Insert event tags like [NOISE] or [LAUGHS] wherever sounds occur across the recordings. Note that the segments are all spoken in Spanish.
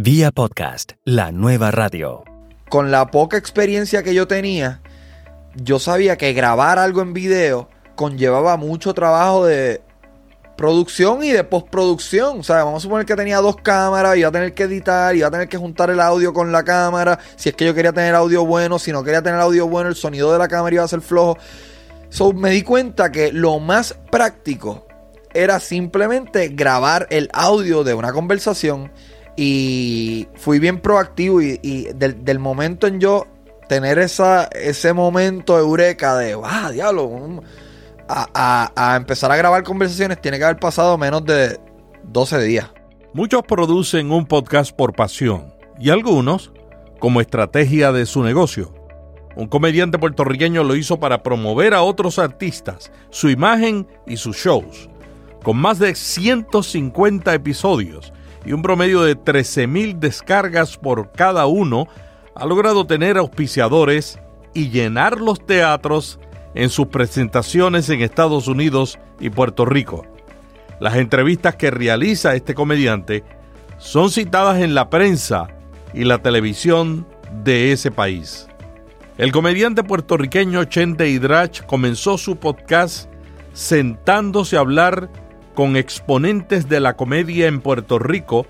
Vía podcast, la nueva radio. Con la poca experiencia que yo tenía, yo sabía que grabar algo en video conllevaba mucho trabajo de producción y de postproducción. O sea, vamos a suponer que tenía dos cámaras, iba a tener que editar, iba a tener que juntar el audio con la cámara. Si es que yo quería tener audio bueno, si no quería tener audio bueno, el sonido de la cámara iba a ser flojo. So, me di cuenta que lo más práctico era simplemente grabar el audio de una conversación y fui bien proactivo y, del, momento en yo tener esa, ese momento eureka de, ah, diablo, a, a, empezar a grabar conversaciones tiene que haber pasado menos de 12 días. Muchos producen un podcast por pasión y algunos como estrategia de su negocio. Un comediante puertorriqueño lo hizo para promover a otros artistas, su imagen y sus shows. Con más de 150 episodios y un promedio de 13.000 descargas por cada uno, ha logrado tener auspiciadores y llenar los teatros en sus presentaciones en Estados Unidos y Puerto Rico. Las entrevistas que realiza este comediante son citadas en la prensa y la televisión de ese país. El comediante puertorriqueño Chente Hidrach comenzó su podcast sentándose a hablar con exponentes de la comedia en Puerto Rico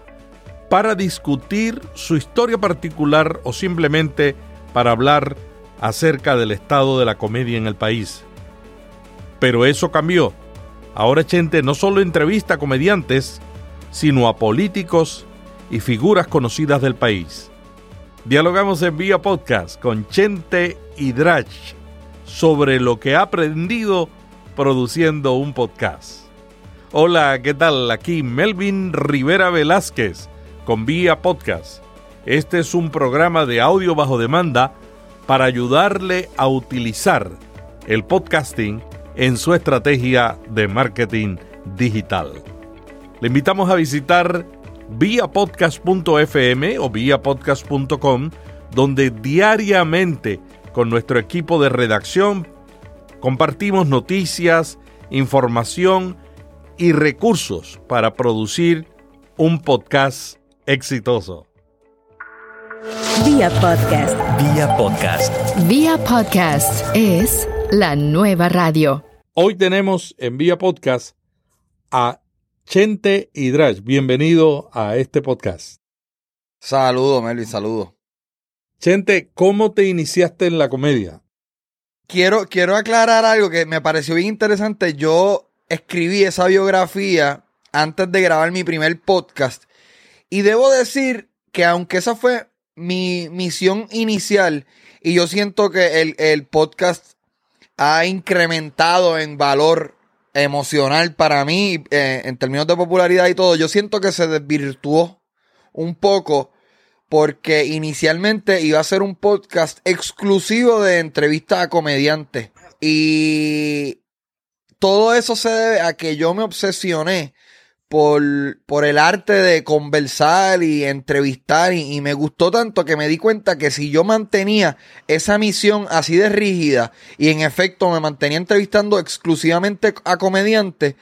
para discutir su historia particular o simplemente para hablar acerca del estado de la comedia en el país. Pero eso cambió. Ahora Chente no solo entrevista a comediantes, sino a políticos y figuras conocidas del país. Dialogamos en vía podcast con Chente Hidrach sobre lo que ha aprendido produciendo un podcast. Hola, ¿qué tal? Aquí Melvin Rivera Velázquez con Vía Podcast. Este es un programa de audio bajo demanda para ayudarle a utilizar el podcasting en su estrategia de marketing digital. Le invitamos a visitar viapodcast.fm o viapodcast.com, donde diariamente con nuestro equipo de redacción compartimos noticias, información y recursos para producir un podcast exitoso. Vía podcast. Vía podcast. Vía podcast es la nueva radio. Hoy tenemos en Vía podcast a Chente Hidrach, bienvenido a este podcast. Saludo, Melvin, saludo. Chente, ¿cómo te iniciaste en la comedia? Quiero, quiero aclarar algo que me pareció bien interesante. Yo escribí esa biografía antes de grabar mi primer podcast. Y debo decir que aunque esa fue mi misión inicial, y yo siento que el, el podcast ha incrementado en valor emocional para mí, eh, en términos de popularidad y todo, yo siento que se desvirtuó un poco porque inicialmente iba a ser un podcast exclusivo de entrevistas a comediantes. Y todo eso se debe a que yo me obsesioné por, por el arte de conversar y entrevistar y, me gustó tanto que me di cuenta que si yo mantenía esa misión así de rígida y en efecto me mantenía entrevistando exclusivamente a comediantes,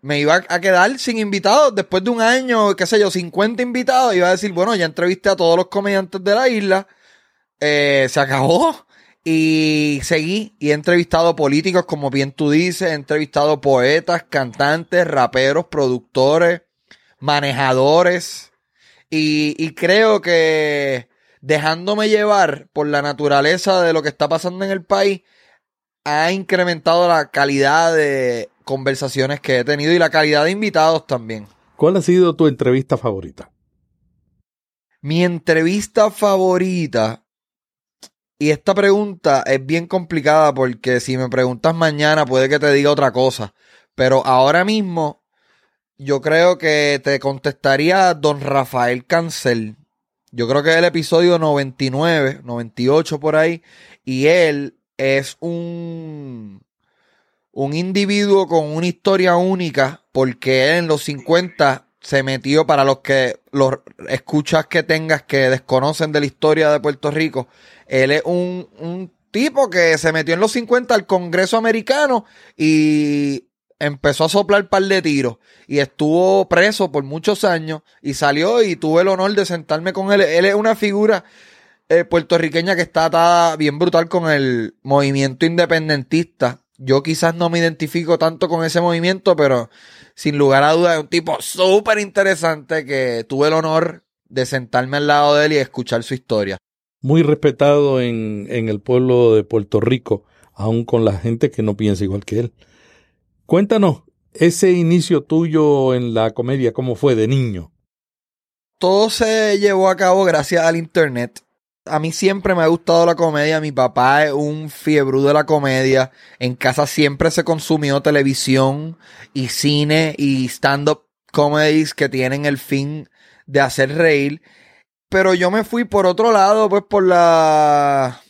me iba a quedar sin invitados después de un año, qué sé yo, 50 invitados, iba a decir, bueno, ya entrevisté a todos los comediantes de la isla, eh, se acabó. Y seguí y he entrevistado políticos, como bien tú dices, he entrevistado poetas, cantantes, raperos, productores, manejadores. Y, creo que dejándome llevar por la naturaleza de lo que está pasando en el país, ha incrementado la calidad de conversaciones que he tenido y la calidad de invitados también. ¿Cuál ha sido tu entrevista favorita? Mi entrevista favorita y esta pregunta es bien complicada porque si me preguntas mañana puede que te diga otra cosa. Pero ahora mismo yo creo que te contestaría don Rafael Cancel. Yo creo que es el episodio 99, 98 por ahí. Y él es un, un individuo con una historia única porque él en los 50 se metió para los que los escuchas que tengas que desconocen de la historia de Puerto Rico. Él es un, tipo que se metió en los 50 al Congreso americano y empezó a soplar par de tiros y estuvo preso por muchos años y salió y tuve el honor de sentarme con él. Él es una figura eh, puertorriqueña que está atada bien brutal con el movimiento independentista. Yo quizás no me identifico tanto con ese movimiento, pero sin lugar a dudas es un tipo súper interesante que tuve el honor de sentarme al lado de él y escuchar su historia. Muy respetado en, en el pueblo de Puerto Rico, aún con la gente que no piensa igual que él. Cuéntanos, ese inicio tuyo en la comedia, ¿cómo fue de niño? Todo se llevó a cabo gracias al internet. A mí siempre me ha gustado la comedia. Mi papá es un fiebre de la comedia. En casa siempre se consumió televisión y cine y stand-up comedies que tienen el fin de hacer reír. Pero yo me fui por otro lado, pues por la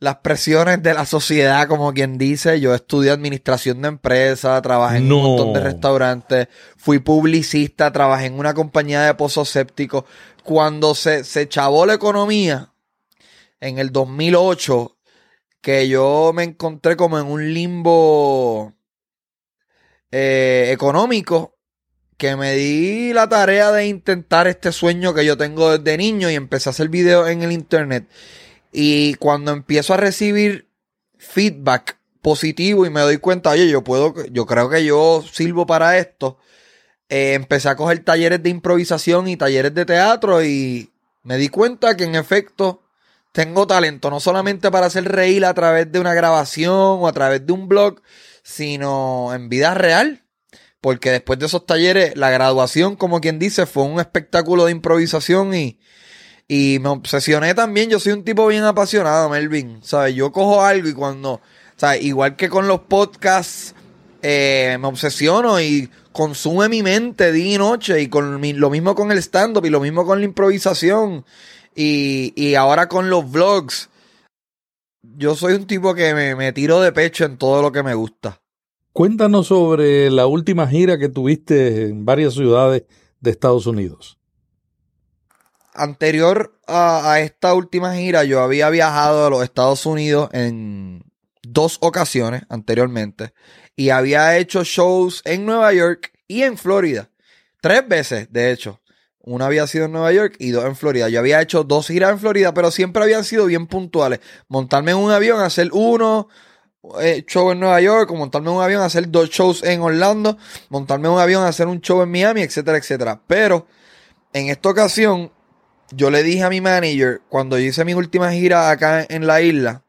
las presiones de la sociedad, como quien dice. Yo estudié administración de empresas, trabajé en un montón de restaurantes, fui publicista, trabajé en una compañía de pozos sépticos. Cuando se, se chavó la economía, en el 2008, que yo me encontré como en un limbo eh, económico, que me di la tarea de intentar este sueño que yo tengo desde niño y empecé a hacer videos en el internet. Y cuando empiezo a recibir feedback positivo y me doy cuenta, oye, yo puedo, yo creo que yo sirvo para esto, eh, empecé a coger talleres de improvisación y talleres de teatro y me di cuenta que en efecto tengo talento, no solamente para hacer reír a través de una grabación o a través de un blog, sino en vida real. Porque después de esos talleres, la graduación, como quien dice, fue un espectáculo de improvisación y, y me obsesioné también. Yo soy un tipo bien apasionado, Melvin. ¿Sabes? Yo cojo algo y cuando. ¿Sabes? Igual que con los podcasts, eh, me obsesiono y consume mi mente día y noche. Y con lo mismo con el stand-up y lo mismo con la improvisación. Y, y ahora con los vlogs. Yo soy un tipo que me, me tiro de pecho en todo lo que me gusta. Cuéntanos sobre la última gira que tuviste en varias ciudades de Estados Unidos anterior a, esta última gira, yo había viajado a los Estados Unidos en dos ocasiones anteriormente y había hecho shows en Nueva York y en Florida. Tres veces, de hecho. Una había sido en Nueva York y dos en Florida. Yo había hecho dos giras en Florida, pero siempre habían sido bien puntuales. Montarme en un avión, hacer uno, eh, show en Nueva York, montarme en un avión, hacer dos shows en Orlando, montarme un avión, hacer un show en Miami, etcétera, etcétera. Pero en esta ocasión yo le dije a mi manager, cuando yo hice mi última gira acá en la isla,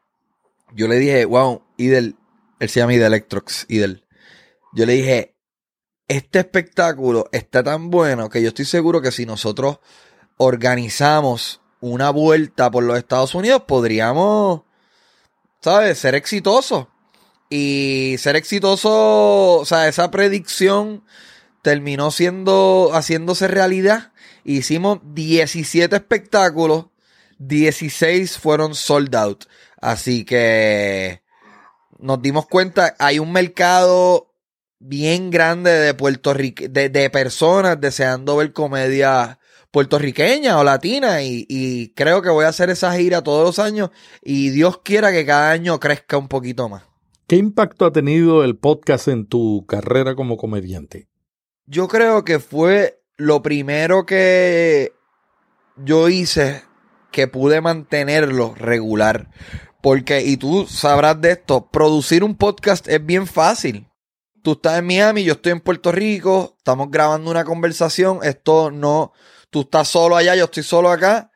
yo le dije, wow, Idel, él se llama Idel Electrox, Idel. Yo le dije, este espectáculo está tan bueno que yo estoy seguro que si nosotros organizamos una vuelta por los Estados Unidos, podríamos, ¿sabes?, ser exitosos. Y ser exitoso, o sea, esa predicción terminó siendo, haciéndose realidad Hicimos 17 espectáculos, 16 fueron sold out. Así que nos dimos cuenta, hay un mercado bien grande de Puerto de, de, personas deseando ver comedia puertorriqueña o latina y, y, creo que voy a hacer esa gira todos los años y Dios quiera que cada año crezca un poquito más. ¿Qué impacto ha tenido el podcast en tu carrera como comediante? Yo creo que fue lo primero que yo hice que pude mantenerlo regular. Porque, y tú sabrás de esto, producir un podcast es bien fácil. Tú estás en Miami, yo estoy en Puerto Rico, estamos grabando una conversación, esto no, tú estás solo allá, yo estoy solo acá,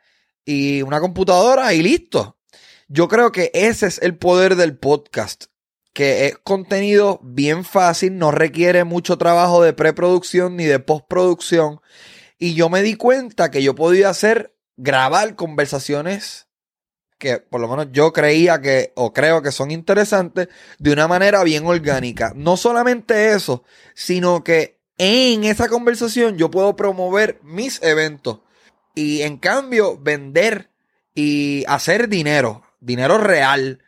y una computadora y listo. Yo creo que ese es el poder del podcast que es contenido bien fácil, no requiere mucho trabajo de preproducción ni de postproducción. Y yo me di cuenta que yo podía hacer, grabar conversaciones que por lo menos yo creía que, o creo que son interesantes, de una manera bien orgánica. No solamente eso, sino que en esa conversación yo puedo promover mis eventos y en cambio vender y hacer dinero, dinero real,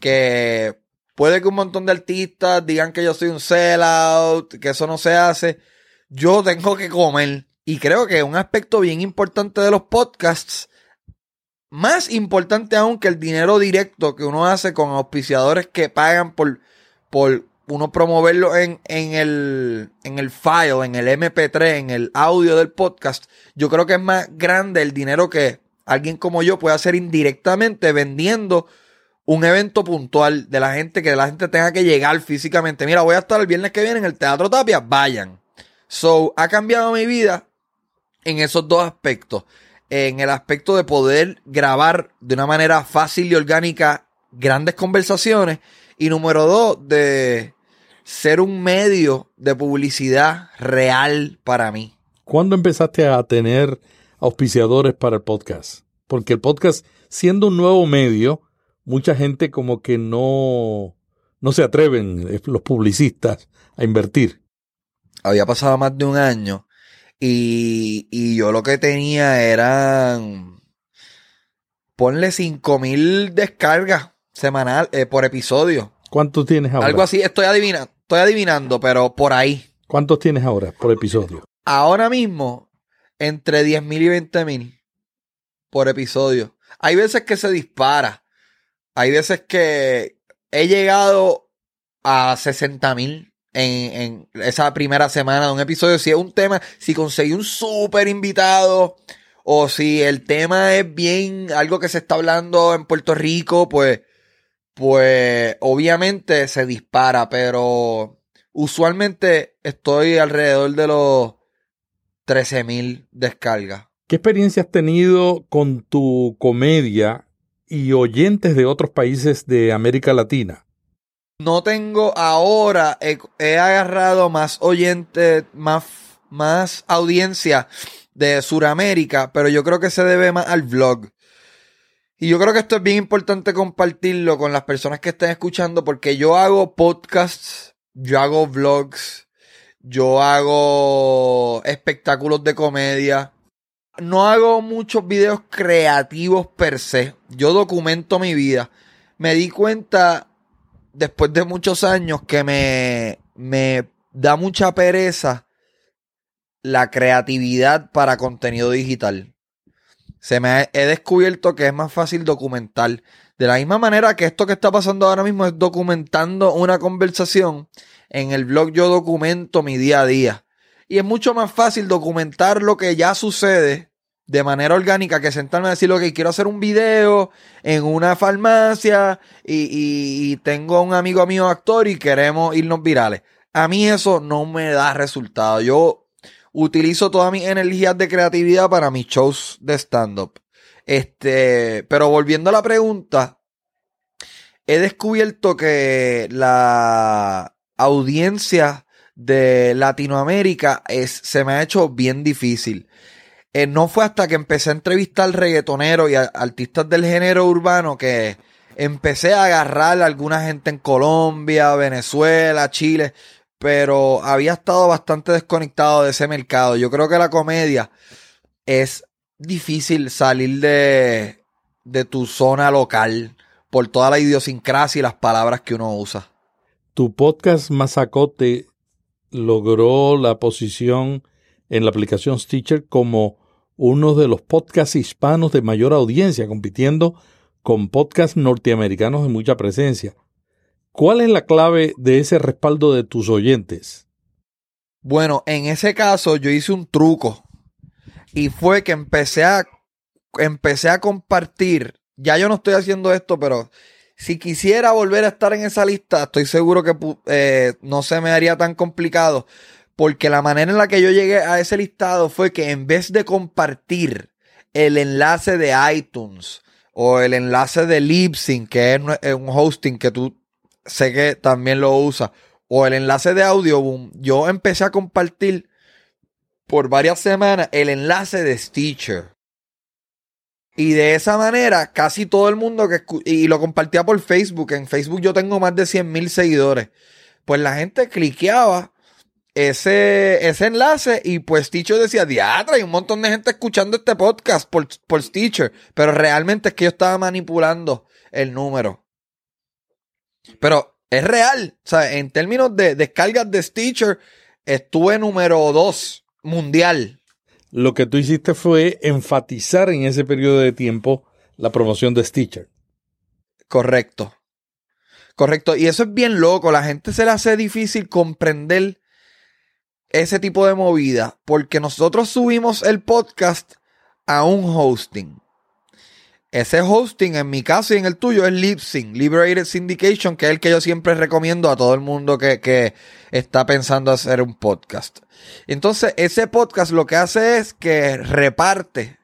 que Puede que un montón de artistas digan que yo soy un sellout, que eso no se hace. Yo tengo que comer. Y creo que un aspecto bien importante de los podcasts, más importante aún que el dinero directo que uno hace con auspiciadores que pagan por, por uno promoverlo en, en, el, en el file, en el MP3, en el audio del podcast, yo creo que es más grande el dinero que alguien como yo puede hacer indirectamente vendiendo un evento puntual de la gente que la gente tenga que llegar físicamente. Mira, voy a estar el viernes que viene en el Teatro Tapia, vayan. So, ha cambiado mi vida en esos dos aspectos. En el aspecto de poder grabar de una manera fácil y orgánica grandes conversaciones. Y número dos, de ser un medio de publicidad real para mí. ¿Cuándo empezaste a tener auspiciadores para el podcast? Porque el podcast, siendo un nuevo medio, mucha gente como que no, no se atreven, los publicistas, a invertir. Había pasado más de un año y, y yo lo que tenía eran, ponle cinco mil descargas semanal eh, por episodio. ¿Cuántos tienes ahora? Algo así, estoy adivinando, estoy adivinando, pero por ahí. ¿Cuántos tienes ahora por episodio? Ahora mismo, entre 10 mil y 20 mil por episodio. Hay veces que se dispara. Hay veces que he llegado a 60 mil en, en, esa primera semana de un episodio. Si es un tema, si conseguí un súper invitado o si el tema es bien algo que se está hablando en Puerto Rico, pues, pues obviamente se dispara, pero usualmente estoy alrededor de los 13 mil descargas. ¿Qué experiencia has tenido con tu comedia y oyentes de otros países de América Latina? No tengo ahora, he, he agarrado más oyentes, más, más audiencia de Sudamérica, pero yo creo que se debe más al vlog. Y yo creo que esto es bien importante compartirlo con las personas que estén escuchando porque yo hago podcasts, yo hago vlogs, yo hago espectáculos de comedia. No hago muchos videos creativos per se. Yo documento mi vida. Me di cuenta después de muchos años que me, me da mucha pereza la creatividad para contenido digital. Se me he descubierto que es más fácil documentar. De la misma manera que esto que está pasando ahora mismo es documentando una conversación. En el blog yo documento mi día a día. Y es mucho más fácil documentar lo que ya sucede de manera orgánica que sentarme a decir que quiero hacer un video en una farmacia y, y, y tengo un amigo mío actor y queremos irnos virales. A mí eso no me da resultado. Yo utilizo todas mis energías de creatividad para mis shows de stand-up. Este, pero volviendo a la pregunta, he descubierto que la audiencia de Latinoamérica es, se me ha hecho bien difícil. Eh, no fue hasta que empecé a entrevistar reggaetoneros y artistas del género urbano que empecé a agarrar a alguna gente en Colombia, Venezuela, Chile, pero había estado bastante desconectado de ese mercado. Yo creo que la comedia es difícil salir de, de tu zona local por toda la idiosincrasia y las palabras que uno usa. Tu podcast Mazacote logró la posición en la aplicación Stitcher como uno de los podcasts hispanos de mayor audiencia, compitiendo con podcasts norteamericanos de mucha presencia. ¿Cuál es la clave de ese respaldo de tus oyentes? Bueno, en ese caso yo hice un truco y fue que empecé a empecé a compartir. Ya yo no estoy haciendo esto, pero si quisiera volver a estar en esa lista, estoy seguro que eh, no se me haría tan complicado. Porque la manera en la que yo llegué a ese listado fue que en vez de compartir el enlace de iTunes o el enlace de Libsyn, que es un hosting que tú sé que también lo usas, o el enlace de Audioboom, yo empecé a compartir por varias semanas el enlace de Stitcher. Y de esa manera, casi todo el mundo que y lo compartía por Facebook. En Facebook yo tengo más de 100 mil seguidores. Pues la gente cliqueaba ese, ese enlace y pues Stitcher decía, diatra, hay un montón de gente escuchando este podcast por, por Stitcher. Pero realmente es que yo estaba manipulando el número. Pero es real. O sea, en términos de descargas de Stitcher, estuve número 2 mundial. Lo que tú hiciste fue enfatizar en ese periodo de tiempo la promoción de Stitcher. Correcto. Correcto. Y eso es bien loco. La gente se le hace difícil comprender ese tipo de movida porque nosotros subimos el podcast a un hosting. Ese hosting, en mi caso y en el tuyo, es Libsyn, Liberated Syndication, que es el que yo siempre recomiendo a todo el mundo que, que está pensando hacer un podcast. Entonces, ese podcast lo que hace es que reparte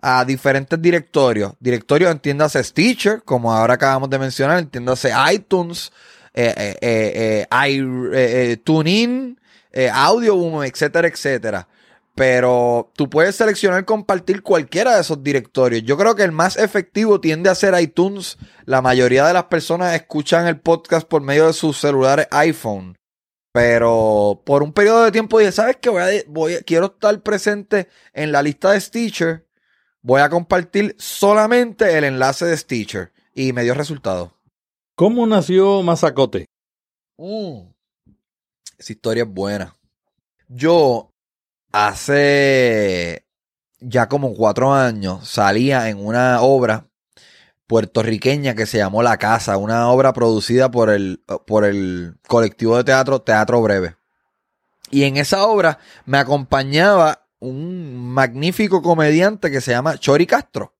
a diferentes directorios. Directorios, entiéndase Stitcher, como ahora acabamos de mencionar, entiéndase iTunes, eh, eh, eh, TuneIn, Audio etcétera, etcétera pero tú puedes seleccionar compartir cualquiera de esos directorios. Yo creo que el más efectivo tiende a ser iTunes. La mayoría de las personas escuchan el podcast por medio de sus celulares iPhone. Pero por un periodo de tiempo dije, ¿sabes qué? Voy a, voy quiero estar presente en la lista de Stitcher. Voy a compartir solamente el enlace de Stitcher. Y me dio resultado. ¿Cómo nació Mazacote? Mm, esa historia es buena. Yo hace ya como cuatro años salía en una obra puertorriqueña que se llamó La Casa, una obra producida por el, por el colectivo de teatro Teatro Breve. Y en esa obra me acompañaba un magnífico comediante que se llama Chori Castro.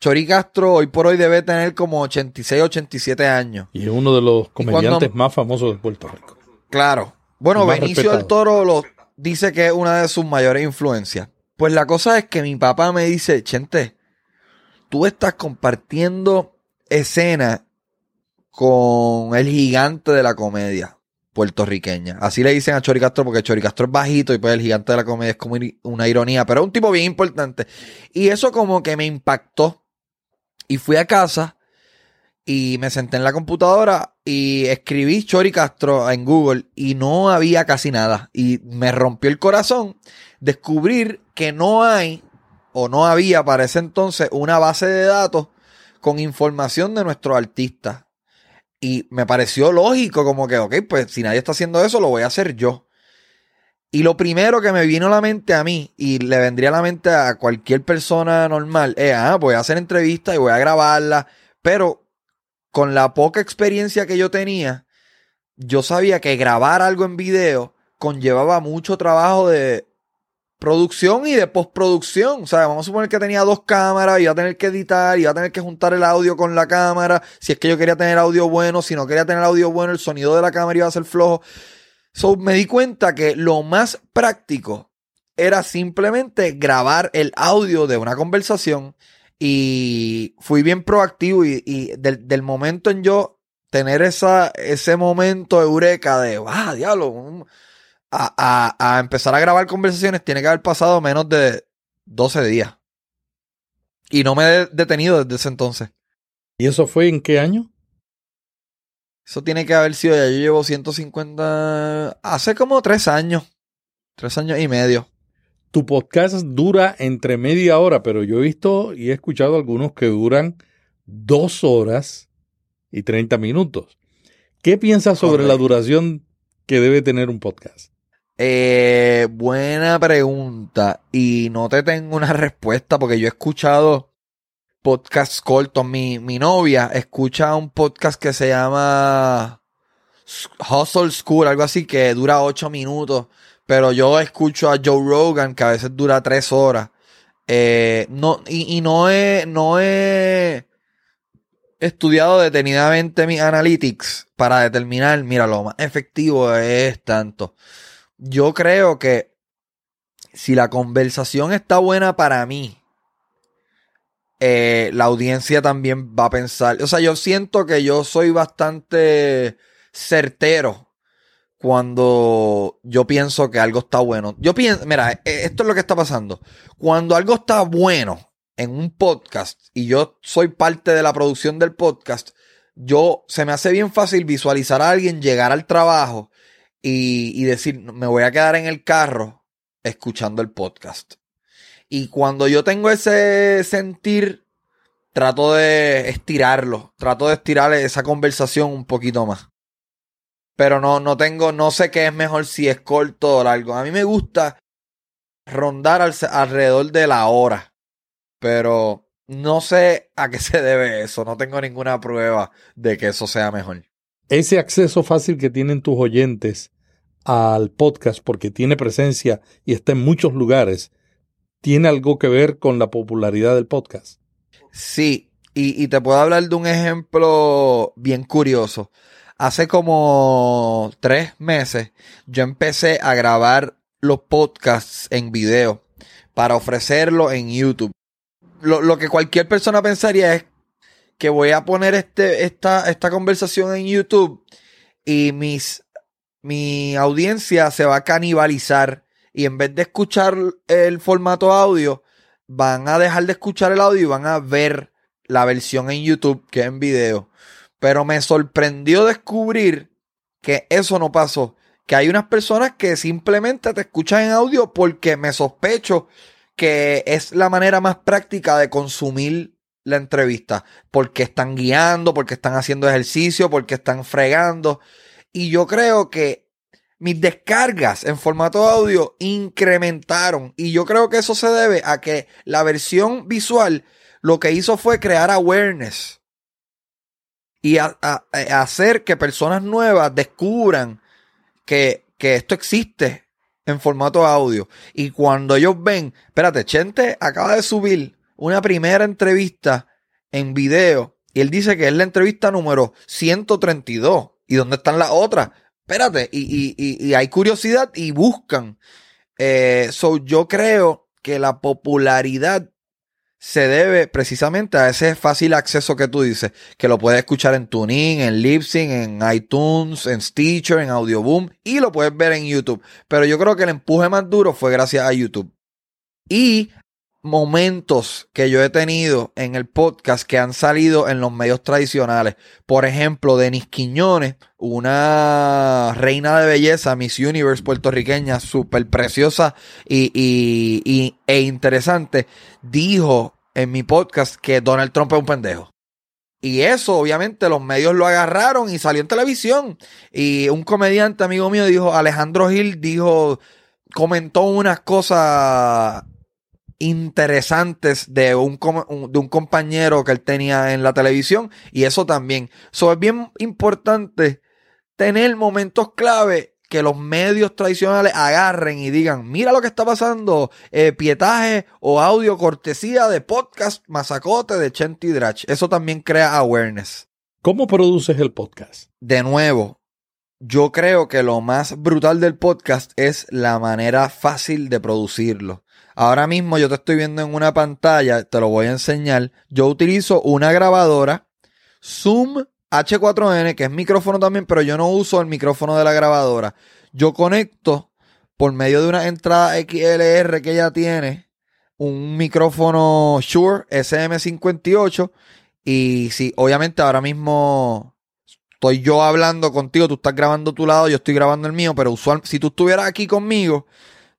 Chori Castro hoy por hoy debe tener como 86, 87 años. Y es uno de los comediantes más famosos de Puerto Rico. Claro. Bueno, Benicio del Toro lo, dice que es una de sus mayores influencias. Pues la cosa es que mi papá me dice, Chente, tú estás compartiendo escena con el gigante de la comedia puertorriqueña. Así le dicen a Chori Castro porque Chori Castro es bajito y pues el gigante de la comedia es como una ironía, pero es un tipo bien importante. Y eso como que me impactó. Y fui a casa y me senté en la computadora y escribí Chori Castro en Google y no había casi nada. Y me rompió el corazón descubrir que no hay o no había para ese entonces una base de datos con información de nuestros artistas. Y me pareció lógico, como que, ok, pues si nadie está haciendo eso, lo voy a hacer yo. Y lo primero que me vino a la mente a mí, y le vendría a la mente a cualquier persona normal, es, ah, voy a hacer entrevistas y voy a grabarla, pero con la poca experiencia que yo tenía, yo sabía que grabar algo en video conllevaba mucho trabajo de producción y de postproducción. O sea, vamos a suponer que tenía dos cámaras, iba a tener que editar, iba a tener que juntar el audio con la cámara. Si es que yo quería tener audio bueno, si no quería tener audio bueno, el sonido de la cámara iba a ser flojo. So, me di cuenta que lo más práctico era simplemente grabar el audio de una conversación y fui bien proactivo y, del, momento en yo tener esa, ese momento eureka de, ah, diablo, a, a, empezar a grabar conversaciones tiene que haber pasado menos de 12 días. Y no me he detenido desde ese entonces. ¿Y eso fue en qué año? Eso tiene que haber sido, ya yo llevo 150, hace como tres años, tres años y medio. Tu podcast dura entre media hora, pero yo he visto y he escuchado algunos que duran dos horas y 30 minutos. ¿Qué piensas sobre la duración que debe tener un podcast? Eh, buena pregunta. Y no te tengo una [LAUGHS] respuesta porque yo he escuchado podcasts cortos. Mi, mi novia escucha un podcast que se llama Hustle School, algo así, que dura ocho minutos. Pero yo escucho a Joe Rogan, que a veces dura tres horas. Eh, no, y, no he, no estudiado detenidamente mis analytics para determinar, mira, lo más efectivo es tanto. Yo creo que si la conversación está buena para mí, eh, la audiencia también va a pensar. O sea, yo siento que yo soy bastante certero cuando yo pienso que algo está bueno. Yo pienso, mira, e, esto es lo que está pasando. Cuando algo está bueno en un podcast y yo soy parte de la producción del podcast, yo se me hace bien fácil visualizar a alguien llegar al trabajo y, y decir, me voy a quedar en el carro escuchando el podcast. Y cuando yo tengo ese sentir, trato de estirarlo, trato de estirar esa conversación un poquito más pero no, no tengo, no sé qué es mejor si es corto o largo. A mí me gusta rondar alrededor de la hora, pero no sé a qué [LAUGHS] se debe eso. No tengo ninguna prueba de que eso sea mejor. ese acceso fácil que tienen tus oyentes al podcast porque tiene presencia y está en muchos lugares, ¿tiene algo que ver con la popularidad del podcast? Sí, y, y te puedo hablar de un ejemplo bien curioso. Hace como tres meses yo empecé a grabar los podcasts en video para ofrecerlo en YouTube. Lo, lo que cualquier persona pensaría es que voy a poner este, esta, esta conversación en YouTube y mis, mi audiencia se va a canibalizar y en vez de escuchar el formato audio, van a dejar de escuchar el audio y van a ver la versión en YouTube que es en video. Pero me sorprendió descubrir que eso no pasó. Que hay unas personas que simplemente te escuchan en audio porque me sospecho que es la manera más práctica de consumir la entrevista. Porque están guiando, porque están haciendo ejercicio, porque están fregando. Y yo creo que mis descargas en formato audio incrementaron. Y yo creo que eso se debe a que la versión visual lo que hizo fue crear awareness. Y a, a, hacer que personas nuevas descubran que, que esto existe en formato audio. Y cuando ellos ven, espérate, Chente acaba de subir una primera entrevista en video. Y él dice que es la entrevista número 132. ¿Y dónde están las otras? Espérate, y, y, y, y hay curiosidad y buscan. Eh, so yo creo que la popularidad se debe precisamente a ese fácil acceso que tú dices, que lo puedes escuchar en TuneIn, en Libsyn, en iTunes, en Stitcher, en Audioboom y lo puedes ver en YouTube. Pero yo creo que el empuje más duro fue gracias a YouTube. Y momentos que yo he tenido en el podcast que han salido en los medios tradicionales. Por ejemplo, Denis Quiñones, una reina de belleza, Miss Universe puertorriqueña, súper preciosa y, e interesante, dijo en mi podcast que Donald Trump es un pendejo. Y eso, obviamente, los medios lo agarraron y salió en televisión. Y un comediante amigo mío dijo, Alejandro Gil dijo, comentó unas cosas interesantes de un, de un compañero que él tenía en la televisión y eso también. So, es bien importante tener momentos clave que los medios tradicionales agarren y digan, mira lo que está pasando, eh, pietaje o audio cortesía de podcast Mazacote de Chenti Drach. Eso también crea awareness. ¿Cómo produces el podcast? De nuevo, yo creo que lo más brutal del podcast es la manera fácil de producirlo. Ahora mismo yo te estoy viendo en una pantalla, te lo voy a enseñar. Yo utilizo una grabadora Zoom H4n, que es micrófono también, pero yo no uso el micrófono de la grabadora. Yo conecto por medio de una entrada XLR que ella tiene un micrófono Shure SM58 y sí, obviamente ahora mismo estoy yo hablando contigo, tú estás grabando tu lado, yo estoy grabando el mío, pero usual, si tú estuvieras aquí conmigo,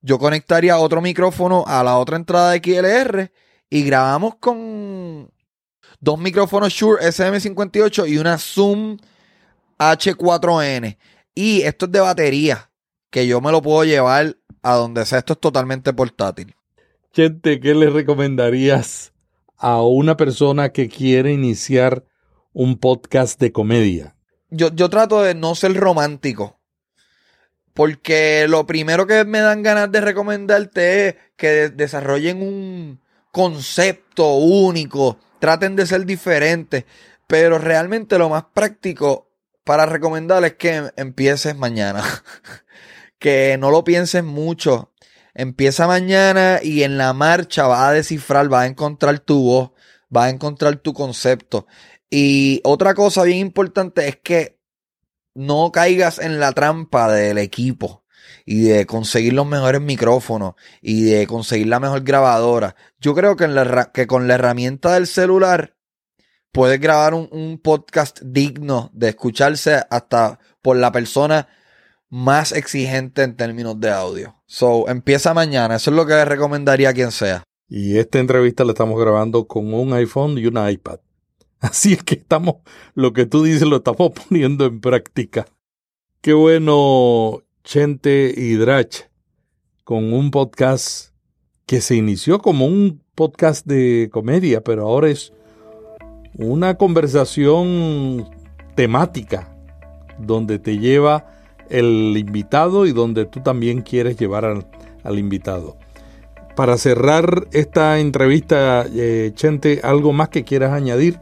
yo conectaría otro micrófono a la otra entrada de XLR y grabamos con dos micrófonos Shure SM58 y una Zoom H4n. Y esto es de batería, que yo me lo puedo llevar a donde sea. Esto es totalmente portátil. Gente, ¿qué le recomendarías a una persona que quiere iniciar un podcast de comedia? Yo, yo trato de no ser romántico. Porque lo primero que me dan ganas de recomendarte es que desarrollen un concepto único, traten de ser diferentes, pero realmente lo más práctico para recomendarles es que empieces mañana, [LAUGHS] que no lo pienses mucho, empieza mañana y en la marcha vas a descifrar, vas a encontrar tu voz, vas a encontrar tu concepto. Y otra cosa bien importante es que no caigas en la trampa del equipo y de conseguir los mejores micrófonos y de conseguir la mejor grabadora. Yo creo que, la, que con la herramienta del celular puedes grabar un, podcast digno de escucharse hasta por la persona más exigente en términos de audio. So, empieza mañana. Eso es lo que recomendaría a quien sea. Y esta entrevista la estamos grabando con un iPhone y un iPad. [LAUGHS] Así es que estamos, lo que tú dices lo estamos [LAUGHS] poniendo en práctica. Qué bueno, Chente y Drach, con un podcast que se inició como un podcast de comedia, pero ahora es una conversación temática donde te lleva el invitado y donde tú también quieres llevar al, invitado. Para cerrar esta entrevista, eh, Chente, ¿algo más que quieras añadir?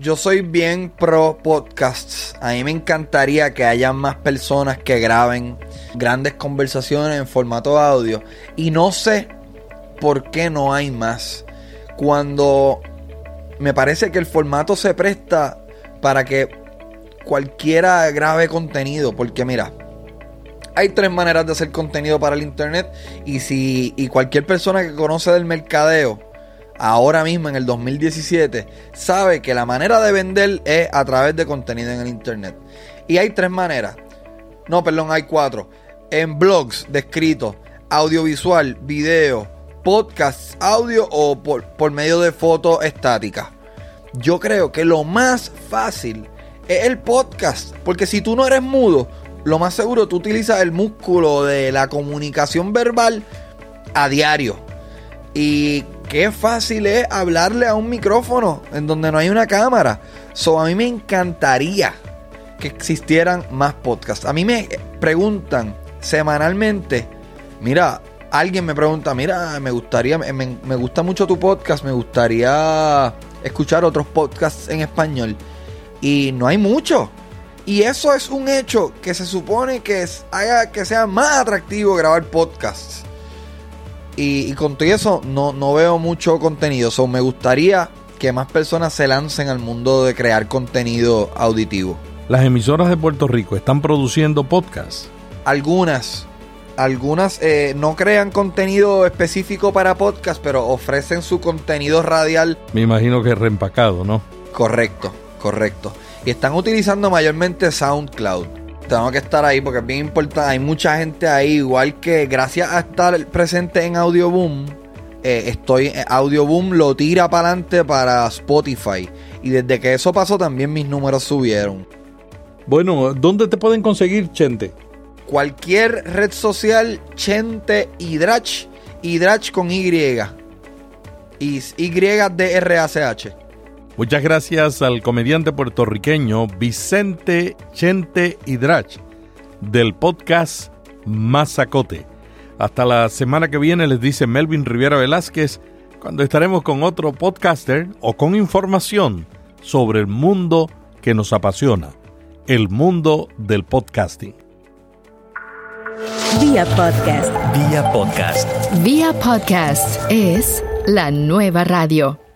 Yo soy bien pro podcasts. A mí me encantaría que haya más personas que graben grandes conversaciones en formato audio. Y no sé por qué no hay más. Cuando me parece que el formato se presta para que cualquiera grabe contenido. Porque mira, hay tres maneras de hacer contenido para el internet. Y si y cualquier persona que conoce del mercadeo ahora mismo en el 2017 sabe que la manera de vender es a través de contenido en el internet. Y hay tres maneras. No, perdón, hay cuatro. En blogs de audiovisual, video, podcast, audio o por, por medio de fotos estáticas. Yo creo que lo más fácil es el podcast. Porque si tú no eres mudo, lo más seguro tú utilizas el músculo de la comunicación verbal a diario. Y qué fácil es hablarle a un micrófono en donde no hay una cámara. So, a mí me encantaría que existieran más podcasts. A mí me preguntan semanalmente, mira, alguien me pregunta, mira, me gustaría, me, gusta mucho tu podcast, me gustaría escuchar otros podcasts en español. Y no hay mucho. Y eso es un hecho que se supone que haga que sea más atractivo grabar podcasts. Y, con todo eso no, no veo mucho contenido. So, me gustaría que más personas se lancen al mundo de crear contenido auditivo. Las emisoras de Puerto Rico están produciendo podcasts. Algunas. Algunas eh, no crean contenido específico para podcast, pero ofrecen su contenido radial. Me imagino que es reempacado, ¿no? Correcto, correcto. Y están utilizando mayormente SoundCloud tengo que estar ahí porque es bien importante. Hay mucha gente ahí, igual que gracias a estar presente en Audioboom, eh, estoy eh, Audioboom lo tira para adelante para Spotify. Y desde que eso pasó también mis números subieron. Bueno, ¿dónde te pueden conseguir, Chente? Cualquier red social, Chente Hidrach, Hidrach con Y. Y Y-D-R-A-C-H. Muchas gracias al comediante puertorriqueño Vicente Chente Hidrach del podcast Mazacote. Hasta la semana que viene les dice Melvin Rivera Velázquez cuando estaremos con otro podcaster o con información sobre el mundo que nos apasiona, el mundo del podcasting. Vía podcast. Vía podcast. Vía podcast es la nueva radio.